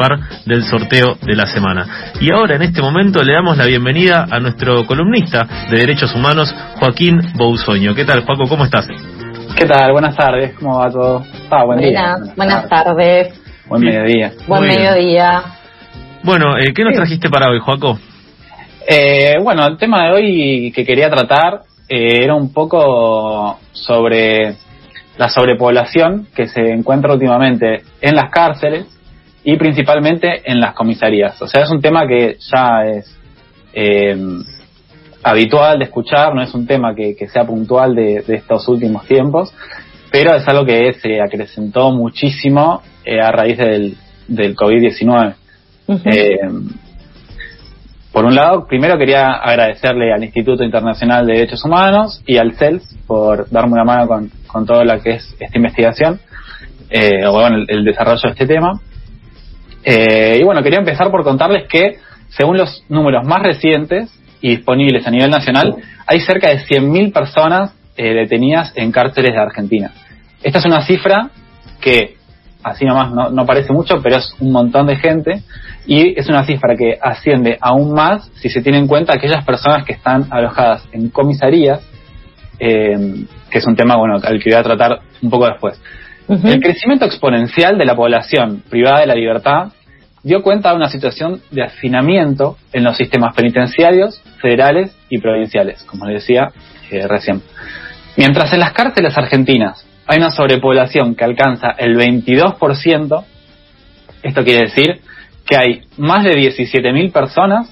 participar del sorteo de la semana. Y ahora, en este momento, le damos la bienvenida a nuestro columnista de Derechos Humanos, Joaquín Bousoño. ¿Qué tal, Joaco? ¿Cómo estás? ¿Qué tal? Buenas tardes, ¿cómo va todo? Ah, buen día. Buenas, tardes. Buen mediodía. Buen mediodía. Bueno, eh, ¿qué nos trajiste para hoy, Joaco? Eh, bueno, el tema de hoy que quería tratar eh, era un poco sobre la sobrepoblación que se encuentra últimamente en las cárceles y principalmente en las comisarías. O sea, es un tema que ya es eh, habitual de escuchar, no es un tema que, sea puntual de, estos últimos tiempos, pero es algo que se acrecentó muchísimo eh, a raíz del, del COVID-19. Eh, por un lado, primero quería agradecerle al Instituto Internacional de Derechos Humanos y al CELS por darme una mano con, con todo lo que es esta investigación, eh, o bueno, el, desarrollo de este tema. Y bueno, quería empezar por contarles que, según los números más recientes, y disponibles a nivel nacional, hay cerca de 100.000 personas eh, detenidas en cárceles de Argentina. Esta es una cifra que, así nomás, no, no, parece mucho, pero es un montón de gente y es una cifra que asciende aún más si se tiene en cuenta aquellas personas que están alojadas en comisarías, eh, que es un tema bueno al que voy a tratar un poco después. El crecimiento exponencial de la población privada de la libertad dio cuenta de una situación de hacinamiento en los sistemas penitenciarios, federales y provinciales, como les decía eh, recién. Mientras en las cárceles argentinas hay una sobrepoblación que alcanza el 22%, esto quiere decir que hay más de 17.000 personas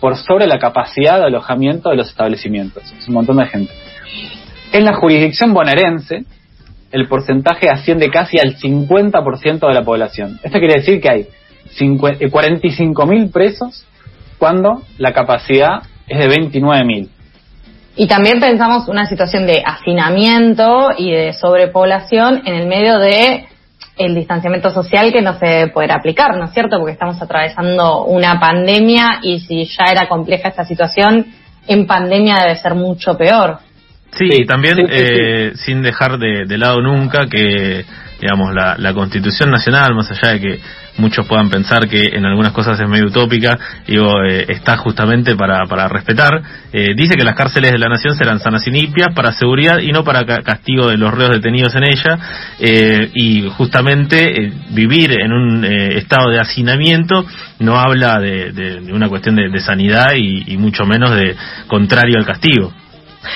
por sobre la capacidad de alojamiento de los establecimientos. Es un montón de gente. En la jurisdicción bonaerense, el porcentaje asciende casi al 50% de la población. Esto quiere decir que hay 45.000 eh, presos cuando la capacidad es de 29.000. Y también pensamos una situación de hacinamiento y de sobrepoblación en el medio de el distanciamiento social que no se podrá aplicar, ¿no es cierto? Porque estamos atravesando una pandemia y si ya era compleja esta situación, en pandemia debe ser mucho peor. Sí, y también eh, sin dejar de, de, lado nunca que, digamos, la, la Constitución Nacional, más allá de que muchos puedan pensar que en algunas cosas es medio utópica, digo, eh, está justamente para, para respetar. Eh, dice que las cárceles de la nación serán sanas y limpias para seguridad y no para castigo de los reos detenidos en ella. Eh, y justamente vivir en un estado de hacinamiento no habla de, una cuestión de, sanidad y mucho menos de contrario al castigo.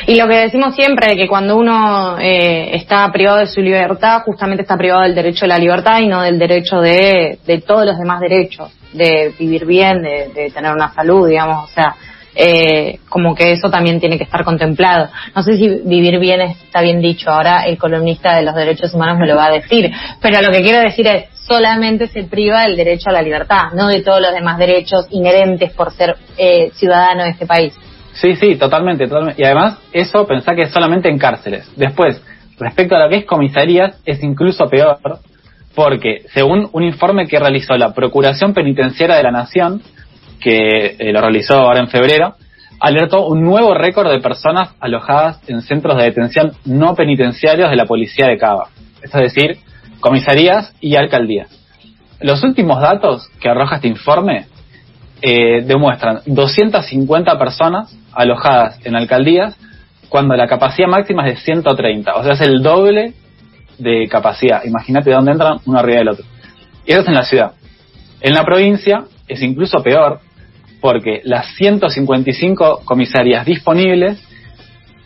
Y lo que decimos siempre es que cuando uno eh, está privado de su libertad, justamente está privado del derecho a la libertad y no del derecho de, de todos los demás derechos, de vivir bien, de, tener una salud, digamos, o sea, eh, como que eso también tiene que estar contemplado. No sé si vivir bien está bien dicho, ahora el columnista de los derechos humanos me lo va a decir, pero lo que quiero decir es, solamente se priva del derecho a la libertad, no de todos los demás derechos inherentes por ser eh, ciudadano de este país. Sí, sí, totalmente, totalmente. Y además, eso pensá que es solamente en cárceles. Después, respecto a lo que es comisarías, es incluso peor, porque según un informe que realizó la Procuración Penitenciaria de la Nación, que eh, lo realizó ahora en febrero, alertó un nuevo récord de personas alojadas en centros de detención no penitenciarios de la policía de Cava. Es decir, comisarías y alcaldías. Los últimos datos que arroja este informe eh, demuestran 250 personas alojadas en alcaldías cuando la capacidad máxima es de 130. O sea, es el doble de capacidad. Imagínate dónde entran uno arriba del otro. Y eso es en la ciudad. En la provincia es incluso peor porque las 155 comisarías disponibles,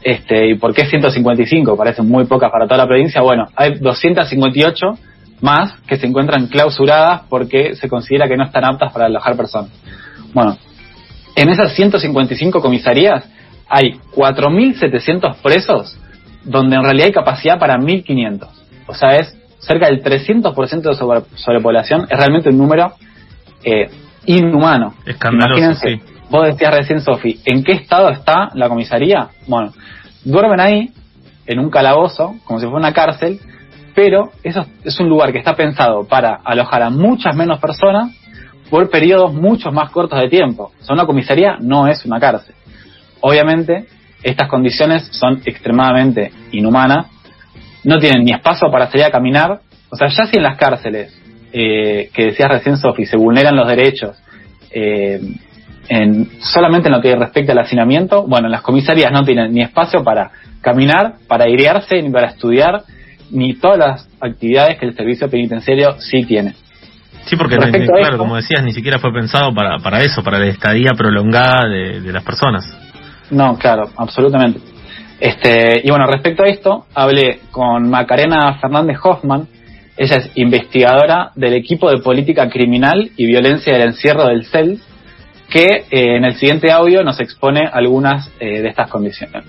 este, ¿y por qué 155? Parecen muy pocas para toda la provincia. Bueno, hay 258 más que se encuentran clausuradas porque se considera que no están aptas para alojar personas. Bueno, en esas 155 comisarías hay 4.700 presos donde en realidad hay capacidad para 1.500. O sea, es cerca del 300% de sobrepoblación. Es realmente un número eh, inhumano. Imagínense, vos decías recién, Sofi, ¿en qué estado está la comisaría? Bueno, duermen ahí, en un calabozo, como si fuera una cárcel, pero eso es un lugar que está pensado para alojar a muchas menos personas por periodos mucho más cortos de tiempo. O sea, una comisaría no es una cárcel. Obviamente, estas condiciones son extremadamente inhumanas, no tienen ni espacio para salir a caminar, o sea, ya si en las cárceles eh, que decías recién, Sofi, se vulneran los derechos eh, en, solamente en lo que respecta al hacinamiento, bueno, las comisarías no tienen ni espacio para caminar, para airearse, ni para estudiar, ni todas las actividades que el servicio penitenciario sí tiene. Sí, porque claro, como decías, ni siquiera fue pensado para, para eso, para la estadía prolongada de, de las personas. No, claro, absolutamente. Este, y bueno, respecto a esto, hablé con Macarena Fernández Hoffman, ella es investigadora del equipo de política criminal y violencia del encierro del CEL, que eh, en el siguiente audio nos expone algunas eh, de estas condiciones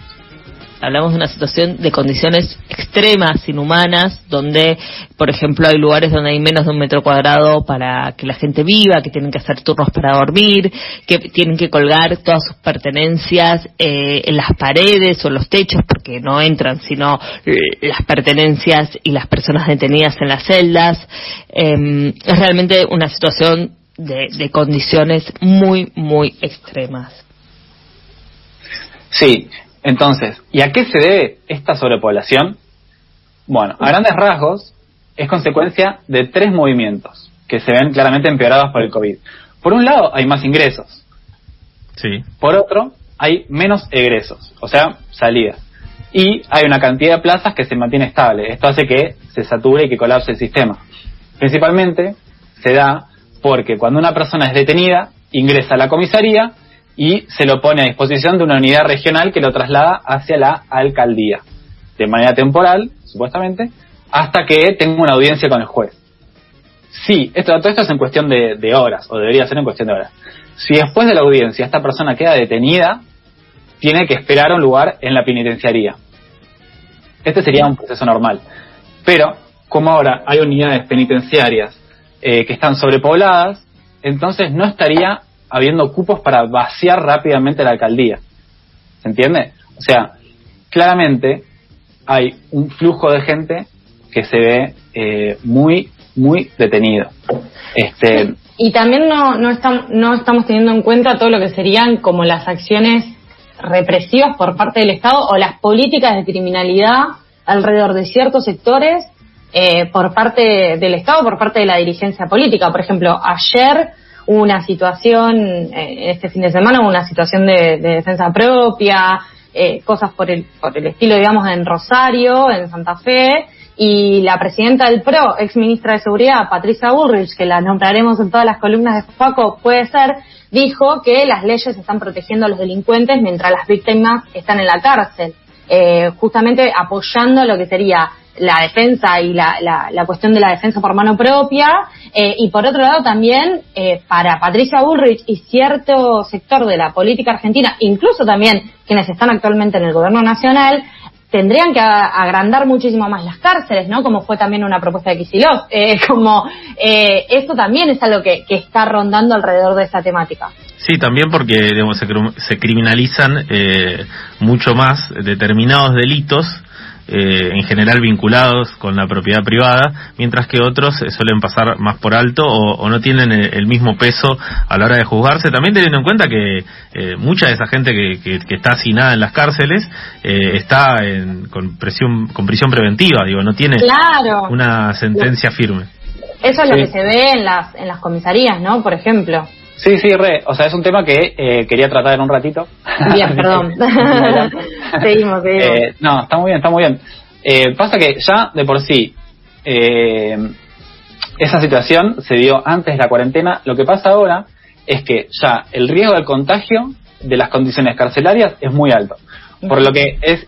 hablamos de una situación de condiciones extremas, inhumanas, donde, por ejemplo, hay lugares donde hay menos de un metro cuadrado para que la gente viva, que tienen que hacer turnos para dormir, que tienen que colgar todas sus pertenencias eh, en las paredes o en los techos, porque no entran, sino las pertenencias y las personas detenidas en las celdas. Em, es realmente una situación de, de condiciones muy, muy extremas. Sí, entonces, ¿y a qué se debe esta sobrepoblación? Bueno, a grandes rasgos es consecuencia de tres movimientos que se ven claramente empeorados por el COVID. Por un lado, hay más ingresos. Sí. Por otro, hay menos egresos, o sea, salidas. Y hay una cantidad de plazas que se mantiene estable. Esto hace que se sature y que colapse el sistema. Principalmente se da porque cuando una persona es detenida, ingresa a la comisaría y se lo pone a disposición de una unidad regional que lo traslada hacia la alcaldía, de manera temporal, supuestamente, hasta que tenga una audiencia con el juez. Sí, esto, todo esto es en cuestión de, horas, o debería ser en cuestión de horas. Si después de la audiencia esta persona queda detenida, tiene que esperar un lugar en la penitenciaría. Este sería un proceso normal. Pero, como ahora hay unidades penitenciarias eh, que están sobrepobladas, entonces no estaría habiendo cupos para vaciar rápidamente la alcaldía. ¿Se entiende? O sea, claramente hay un flujo de gente que se ve eh, muy, muy detenido. Este, y también no, no, estamos, no estamos teniendo en cuenta todo lo que serían como las acciones represivas por parte del Estado o las políticas de criminalidad alrededor de ciertos sectores eh, por parte del Estado, por parte de la dirigencia política. Por ejemplo, ayer una situación, eh, este fin de semana, una situación de, defensa propia, eh, cosas por el, por el estilo, digamos, en Rosario, en Santa Fe, y la presidenta del PRO, ex ministra de Seguridad, Patricia Bullrich, que la nombraremos en todas las columnas de Paco, puede ser, dijo que las leyes están protegiendo a los delincuentes mientras las víctimas están en la cárcel, eh, justamente apoyando lo que sería la defensa y la, la, cuestión de la defensa por mano propia, eh, y por otro lado también eh, para Patricia Bullrich y cierto sector de la política argentina, incluso también quienes están actualmente en el gobierno nacional, tendrían que agrandar muchísimo más las cárceles, ¿no? Como fue también una propuesta de Kicillof. Eh, como eh, esto también es algo que, que, está rondando alrededor de esta temática. Sí, también porque digamos, se, se criminalizan eh, mucho más determinados delitos eh, en general vinculados con la propiedad privada, mientras que otros suelen pasar más por alto o, no tienen el, mismo peso a la hora de juzgarse, también teniendo en cuenta que eh, mucha de esa gente que, está asinada en las cárceles eh, está con, presión, con prisión preventiva, digo, no tiene una sentencia firme. Eso es lo que se ve en las, en las comisarías, ¿no? Por ejemplo. Sí, sí, re. O sea, es un tema que eh, quería tratar en un ratito. Bien, perdón. seguimos, seguimos. Eh, no, está muy bien, está muy bien. Eh, pasa que ya de por sí esa situación se dio antes de la cuarentena. Lo que pasa ahora es que ya el riesgo del contagio de las condiciones carcelarias es muy alto. Por lo que es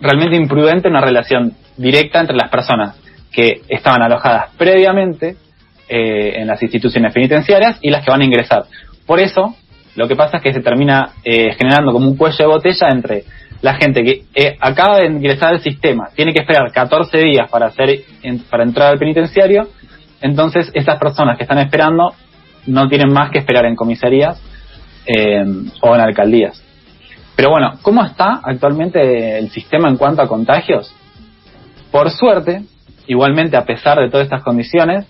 realmente imprudente una relación directa entre las personas que estaban alojadas previamente eh, en las instituciones penitenciarias y las que van a ingresar. Por eso, lo que pasa es que se termina eh, generando como un cuello de botella entre la gente que eh, acaba de ingresar al sistema, tiene que esperar 14 días para, hacer, para entrar al penitenciario, entonces esas personas que están esperando no tienen más que esperar en comisarías o en alcaldías. Pero bueno, ¿cómo está actualmente el sistema en cuanto a contagios? Por suerte, igualmente a pesar de todas estas condiciones,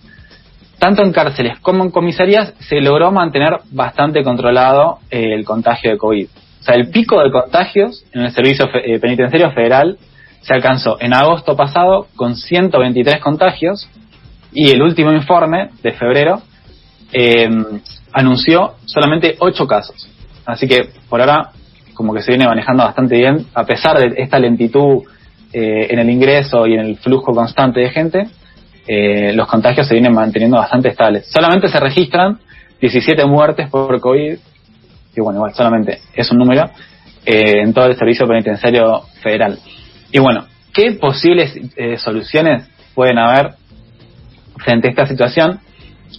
tanto en cárceles como en comisarías se logró mantener bastante controlado eh, el contagio de COVID. O sea, el pico de contagios en el Servicio eh, Penitenciario Federal se alcanzó en agosto pasado con 123 contagios Y el último informe de febrero eh, anunció solamente ocho casos. Así que por ahora como que se viene manejando bastante bien, a pesar de esta lentitud eh, en el ingreso y en el flujo constante de gente, eh, los contagios se vienen manteniendo bastante estables. Solamente se registran 17 muertes por COVID, que bueno, igual solamente es un número, eh, en todo el servicio penitenciario federal. Y bueno, ¿qué posibles soluciones pueden haber frente a esta situación?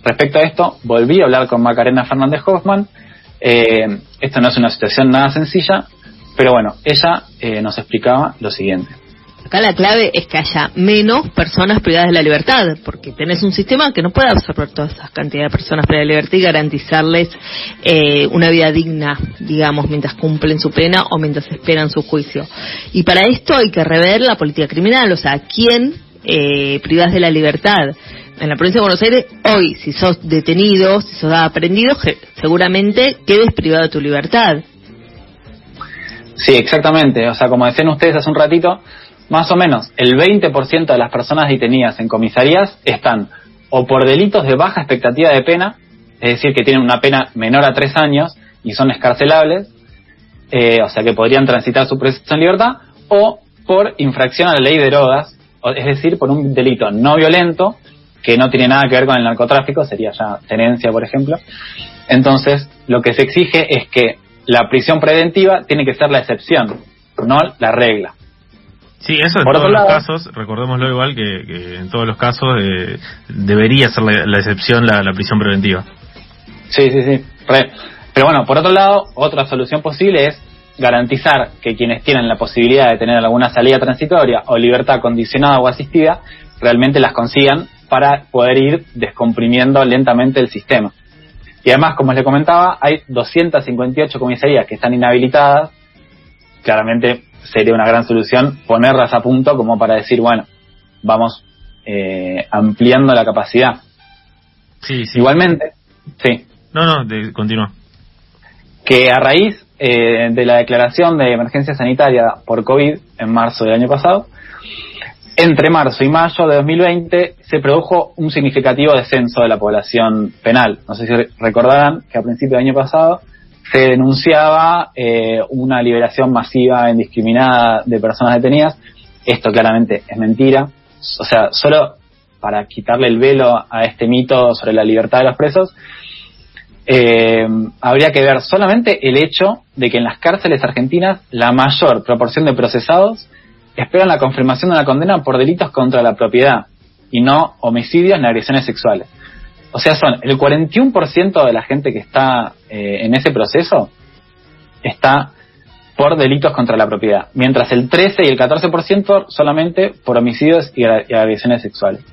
Respecto a esto, volví a hablar con Macarena Fernández Hoffman. Eh, esto no es una situación nada sencilla, pero bueno, ella eh, nos explicaba lo siguiente. Acá la clave es que haya menos personas privadas de la libertad, porque tenés un sistema que no puede absorber toda esa cantidad de personas privadas de la libertad y garantizarles eh, una vida digna, digamos, mientras cumplen su pena o mientras esperan su juicio. Y para esto hay que rever la política criminal, o sea, ¿quién eh, privas de la libertad? en la provincia de Buenos Aires, hoy, si sos detenido, si sos aprendido, seguramente quedes privado de tu libertad. Sí, exactamente. O sea, como decían ustedes hace un ratito, más o menos el 20% de las personas detenidas en comisarías están o por delitos de baja expectativa de pena, es decir, que tienen una pena menor a tres años y son escarcelables, eh, o sea que podrían transitar su proceso en libertad, o por infracción a la ley de drogas, es decir, por un delito no violento que no tiene nada que ver con el narcotráfico, sería ya tenencia, por ejemplo. Entonces, lo que se exige es que la prisión preventiva tiene que ser la excepción, no la regla. Sí, eso en todos los casos, recordémoslo igual que, en todos los casos eh, debería ser la, excepción la, prisión preventiva. Sí, sí, sí. Pero bueno, por otro lado, otra solución posible es garantizar que quienes tienen la posibilidad de tener alguna salida transitoria o libertad condicionada o asistida realmente las consigan para poder ir descomprimiendo lentamente el sistema. Y además, como les comentaba, hay 258 comisarías que están inhabilitadas. Claramente sería una gran solución ponerlas a punto como para decir, bueno, vamos eh, ampliando la capacidad. Sí, sí. Igualmente, sí. No, no, continúa. Que a raíz eh, de la declaración de emergencia sanitaria por COVID en marzo del año pasado, entre marzo y mayo de 2020 se produjo un significativo descenso de la población penal. No sé si recordarán que a principios del año pasado se denunciaba eh, una liberación masiva e indiscriminada de personas detenidas. Esto claramente es mentira. O sea, solo para quitarle el velo a este mito sobre la libertad de los presos, eh, habría que ver solamente el hecho de que en las cárceles argentinas la mayor proporción de procesados esperan la confirmación de una condena por delitos contra la propiedad y no homicidios ni agresiones sexuales. O sea, son el 41% de la gente que está eh, en ese proceso está por delitos contra la propiedad, mientras el 13 y el 14% solamente por homicidios y, agresiones sexuales.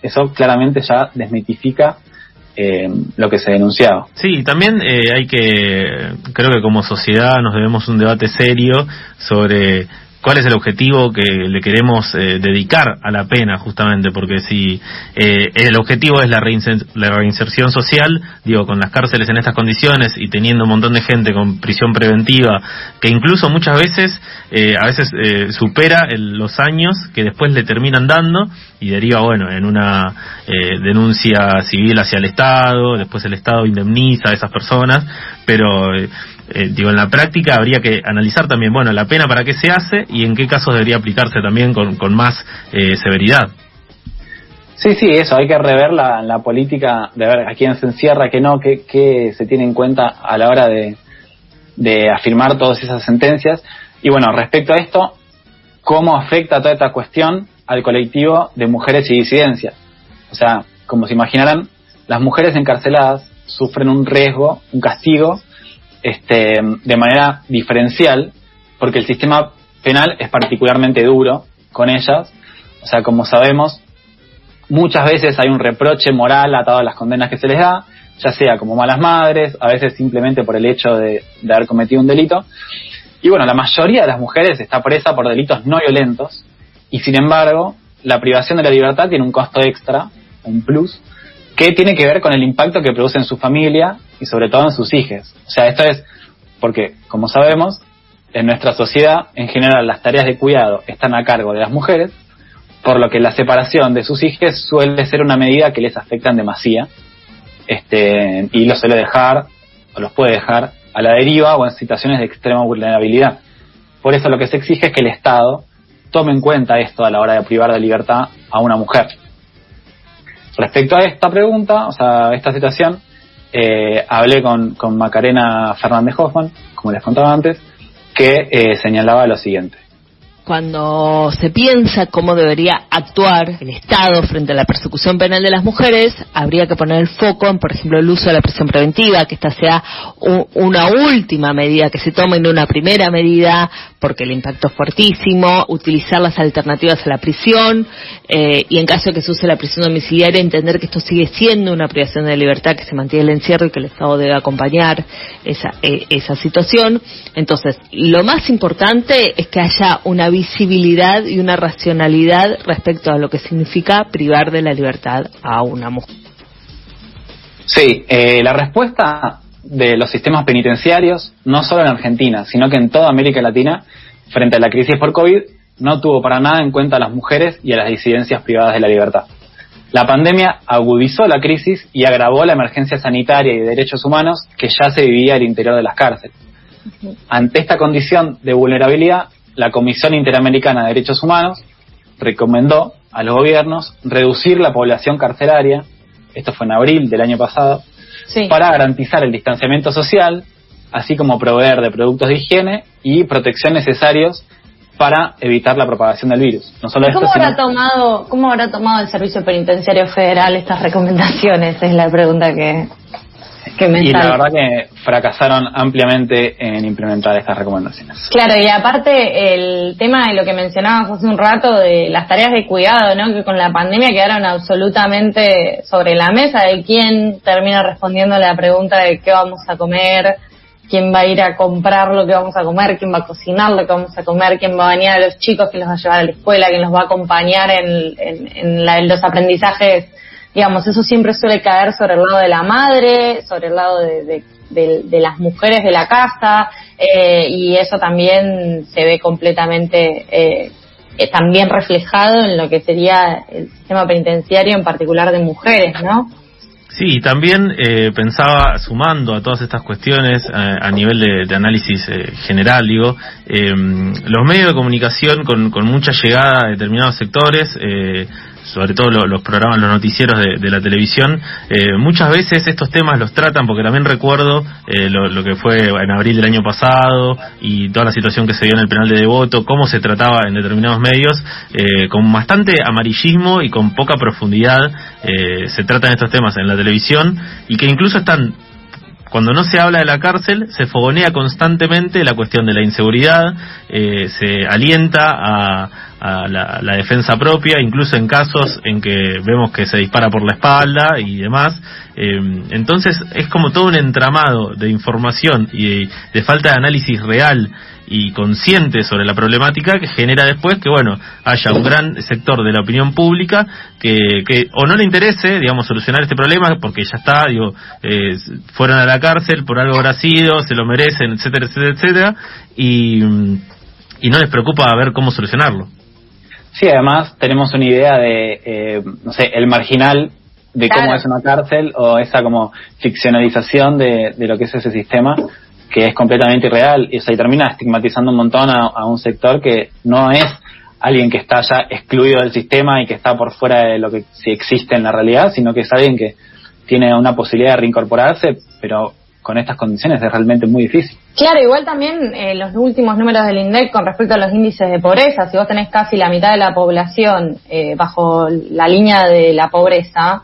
eso claramente ya desmitifica eh, lo que se denunciaba. Sí, también eh, hay que, creo que como sociedad nos debemos un debate serio sobre cuál es el objetivo que le queremos eh, dedicar a la pena justamente porque si eh, el objetivo es la, reinserción social digo con las cárceles en estas condiciones y teniendo un montón de gente con prisión preventiva que incluso muchas veces eh, a veces supera los años que después le terminan dando y deriva bueno en una denuncia civil hacia el Estado después el Estado indemniza a esas personas pero eh, digo, en la práctica habría que analizar también, bueno, la pena para qué se hace y en qué casos debería aplicarse también con, con más eh, severidad. Sí, sí, eso, hay que rever la, la política de ver a quién se encierra, qué no, qué, qué se tiene en cuenta a la hora de, de afirmar todas esas sentencias. Y bueno, respecto a esto, ¿cómo afecta toda esta cuestión al colectivo de mujeres y disidencias? O sea, como se imaginarán, las mujeres encarceladas sufren un riesgo, un castigo este, de manera diferencial, porque el sistema penal es particularmente duro con ellas. O sea, como sabemos, muchas veces hay un reproche moral atado a las condenas que se les da, ya sea como malas madres, a veces simplemente por el hecho de, haber cometido un delito. Y bueno, la mayoría de las mujeres está presa por delitos no violentos y sin embargo, la privación de la libertad tiene un costo extra, un plus, que tiene que ver con el impacto que produce en su familia y sobre todo en sus hijos. O sea, esto es porque, como sabemos, en nuestra sociedad, en general, las tareas de cuidado están a cargo de las mujeres, por lo que la separación de sus hijos suele ser una medida que les afecta en demasía este, y los suele dejar, o los puede dejar, a la deriva o en situaciones de extrema vulnerabilidad. Por eso lo que se exige es que el Estado tome en cuenta esto a la hora de privar de libertad a una mujer. Respecto a esta pregunta, o sea, esta situación, eh, hablé con, con, Macarena Fernández Hoffman, como les contaba antes, que eh, señalaba lo siguiente cuando se piensa cómo debería actuar el Estado frente a la persecución penal de las mujeres, habría que poner el foco en, por ejemplo, el uso de la prisión preventiva, que esta sea una última medida que se tome, en una primera medida, porque el impacto es fuertísimo, utilizar las alternativas a la prisión, eh, y en caso de que se use la prisión domiciliaria, entender que esto sigue siendo una privación de libertad, que se mantiene el encierro y que el Estado debe acompañar esa, eh, esa situación. Entonces, lo más importante es que haya una visibilidad y una racionalidad respecto a lo que significa privar de la libertad a una mujer. Sí, eh, la respuesta de los sistemas penitenciarios, no solo en Argentina, sino que en toda América Latina, frente a la crisis por COVID, no tuvo para nada en cuenta a las mujeres y a las disidencias privadas de la libertad. La pandemia agudizó la crisis y agravó la emergencia sanitaria y de derechos humanos que ya se vivía al interior de las cárceles. Ante esta condición de vulnerabilidad, la Comisión Interamericana de Derechos Humanos recomendó a los gobiernos reducir la población carcelaria, esto fue en abril del año pasado, para garantizar el distanciamiento social, así como proveer de productos de higiene y protección necesarios para evitar la propagación del virus. No solo ¿Cómo, habrá tomado, ¿Cómo habrá tomado el Servicio Penitenciario Federal estas recomendaciones? Es la pregunta que, y la verdad que fracasaron ampliamente en implementar estas recomendaciones. Claro, y aparte el tema de lo que mencionabas hace un rato de las tareas de cuidado, ¿no? Que con la pandemia quedaron absolutamente sobre la mesa de quién termina respondiendo la pregunta de qué vamos a comer, quién va a ir a comprar lo que vamos a comer, quién va a cocinar lo que vamos a comer, quién va a bañar a los chicos, quién los va a llevar a la escuela, quién los va a acompañar en, en los aprendizajes digamos, eso siempre suele caer sobre el lado de la madre, sobre el lado de, las mujeres de la casa, eh, y eso también se ve completamente eh, eh, también reflejado en lo que sería el sistema penitenciario, en particular de mujeres, ¿no? Sí, también pensaba, sumando a todas estas cuestiones a nivel de, análisis general, digo, los medios de comunicación con, con mucha llegada a determinados sectores, sobre todo los programas, los noticieros de, la televisión, eh, muchas veces estos temas los tratan, porque también recuerdo eh, lo, que fue en abril del año pasado y toda la situación que se dio en el penal de Devoto, cómo se trataba en determinados medios, eh, con bastante amarillismo y con poca profundidad se tratan estos temas en la televisión y que incluso están cuando no se habla de la cárcel, se fogonea constantemente la cuestión de la inseguridad, se alienta a, a la, defensa propia, incluso en casos en que vemos que se dispara por la espalda y demás. Eh, entonces es como todo un entramado de información y de, falta de análisis real y consciente sobre la problemática que genera después que bueno haya un gran sector de la opinión pública que, que o no le interese digamos solucionar este problema porque ya está digo eh, fueron a la cárcel por algo habrá sido se lo merecen etcétera etcétera etcétera y y no les preocupa ver cómo solucionarlo Sí, además tenemos una idea de, eh, no sé, el marginal de cómo es una cárcel o esa como ficcionalización de, de, lo que es ese sistema que es completamente irreal. Y, o termina estigmatizando un montón a, un sector que no es alguien que está ya excluido del sistema y que está por fuera de lo que sí existe en la realidad, sino que es alguien que tiene una posibilidad de reincorporarse, pero con estas condiciones es realmente muy difícil. Claro, igual también eh, los últimos números del INDEC con respecto a los índices de pobreza, si vos tenés casi la mitad de la población eh, bajo la línea de la pobreza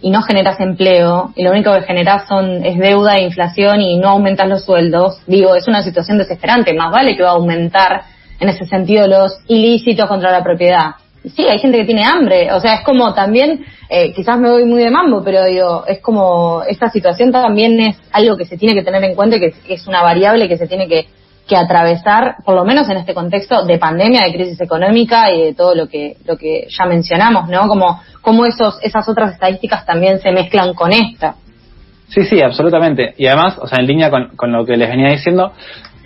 y no generas empleo y lo único que generás son es deuda e inflación y no aumentas los sueldos, digo, es una situación desesperante, más vale que va a aumentar en ese sentido los ilícitos contra la propiedad sí, hay gente que tiene hambre, o sea, es como también, eh, quizás me voy muy de mambo, pero digo, es como, esta situación también es algo que se tiene que tener en cuenta y que, es una variable que se tiene que, que atravesar, por lo menos en este contexto de pandemia, de crisis económica y de todo lo que, lo que ya mencionamos, ¿no? Como, como esos, esas otras estadísticas también se mezclan con esta. Sí, sí, absolutamente. Y además, o sea, en línea con, con lo que les venía diciendo,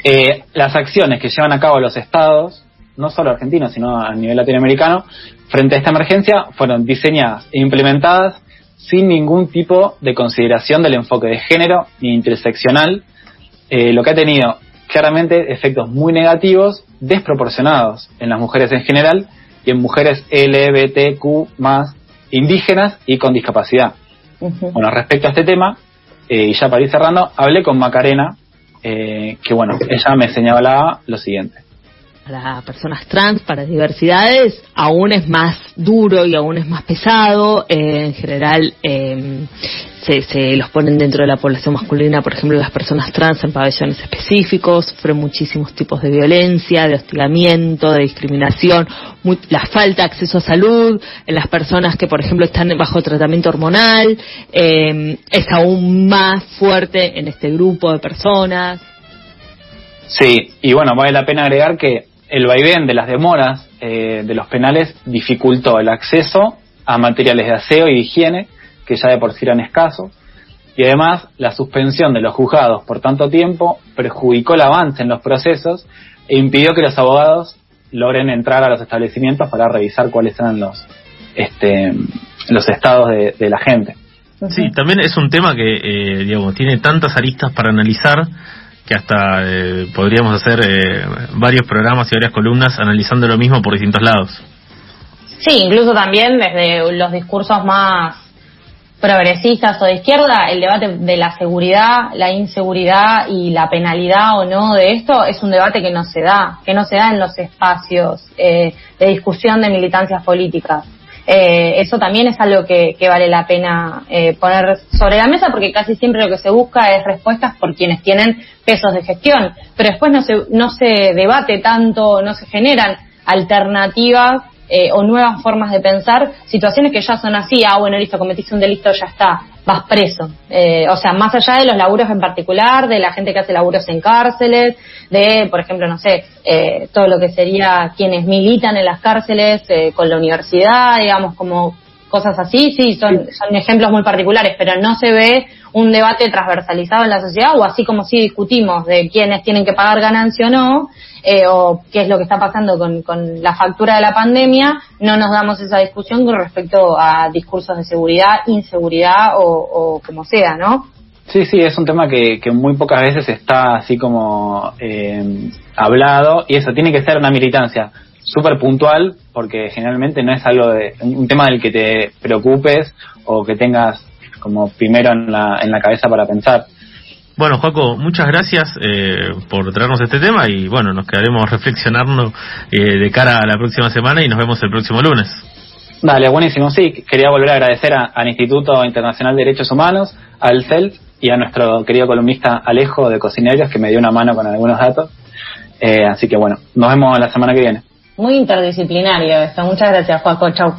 eh, las acciones que llevan a cabo los estados no solo argentinos, sino a nivel latinoamericano, frente a esta emergencia, fueron diseñadas e implementadas sin ningún tipo de consideración del enfoque de género ni interseccional, eh, lo que ha tenido claramente efectos muy negativos, desproporcionados en las mujeres en general y en mujeres LGBTQ más indígenas y con discapacidad. Bueno, respecto a este tema, eh, y ya para ir cerrando, hablé con Macarena, eh, que bueno, ella me señalaba lo siguiente para personas trans, para diversidades, aún es más duro y aún es más pesado. Eh, en general, em, se, se, los ponen dentro de la población masculina, por ejemplo, las personas trans en pabellones específicos, sufren muchísimos tipos de violencia, de hostigamiento, de discriminación, la falta de acceso a salud en las personas que, por ejemplo, están bajo tratamiento hormonal, em, es aún más fuerte en este grupo de personas. Sí, y bueno, vale la pena agregar que el vaivén de las demoras eh, de los penales dificultó el acceso a materiales de aseo y higiene, que ya de por sí eran escasos, y además la suspensión de los juzgados por tanto tiempo perjudicó el avance en los procesos e impidió que los abogados logren entrar a los establecimientos para revisar cuáles eran los, este, los estados de, la gente. Sí, también es un tema que, eh, digamos, tiene tantas aristas para analizar que hasta eh, podríamos hacer eh, varios programas y varias columnas analizando lo mismo por distintos lados. Sí, incluso también desde los discursos más progresistas o de izquierda, el debate de la seguridad, la inseguridad y la penalidad o no de esto es un debate que no se da, que no se da en los espacios eh, de discusión de militancias políticas. Eh, eso también es algo que, vale la pena eh, poner sobre la mesa porque casi siempre lo que se busca es respuestas por quienes tienen pesos de gestión, pero después no se, no se debate tanto, no se generan alternativas eh, o nuevas formas de pensar, situaciones que ya son así, ah, bueno, listo, cometiste un delito, ya está, vas preso. Eh, o sea, más allá de los laburos en particular, de la gente que hace laburos en cárceles, de, por ejemplo, no sé, eh, todo lo que sería quienes militan en las cárceles eh, con la universidad, digamos, como cosas así, sí, son, son ejemplos muy particulares, pero no se ve un debate transversalizado en la sociedad o así como si discutimos de quiénes tienen que pagar ganancia o no, eh, o qué es lo que está pasando con, con, la factura de la pandemia, no nos damos esa discusión con respecto a discursos de seguridad, inseguridad o, como sea, ¿no? Sí, sí, es un tema que, que muy pocas veces está así como eh, hablado y eso tiene que ser una militancia súper puntual porque generalmente no es algo de un tema del que te preocupes o que tengas como primero en la, en la cabeza para pensar. Bueno, Joaco, muchas gracias eh, por traernos este tema y bueno, nos quedaremos reflexionando eh, de cara a la próxima semana y nos vemos el próximo lunes. Dale, buenísimo. Sí, quería volver a agradecer al Instituto Internacional de Derechos Humanos, al CELT y a nuestro querido columnista Alejo de Cocineros que me dio una mano con algunos datos. Eh, así que bueno, nos vemos la semana que viene. Muy interdisciplinario esto. Muchas gracias, Joaco. Chau.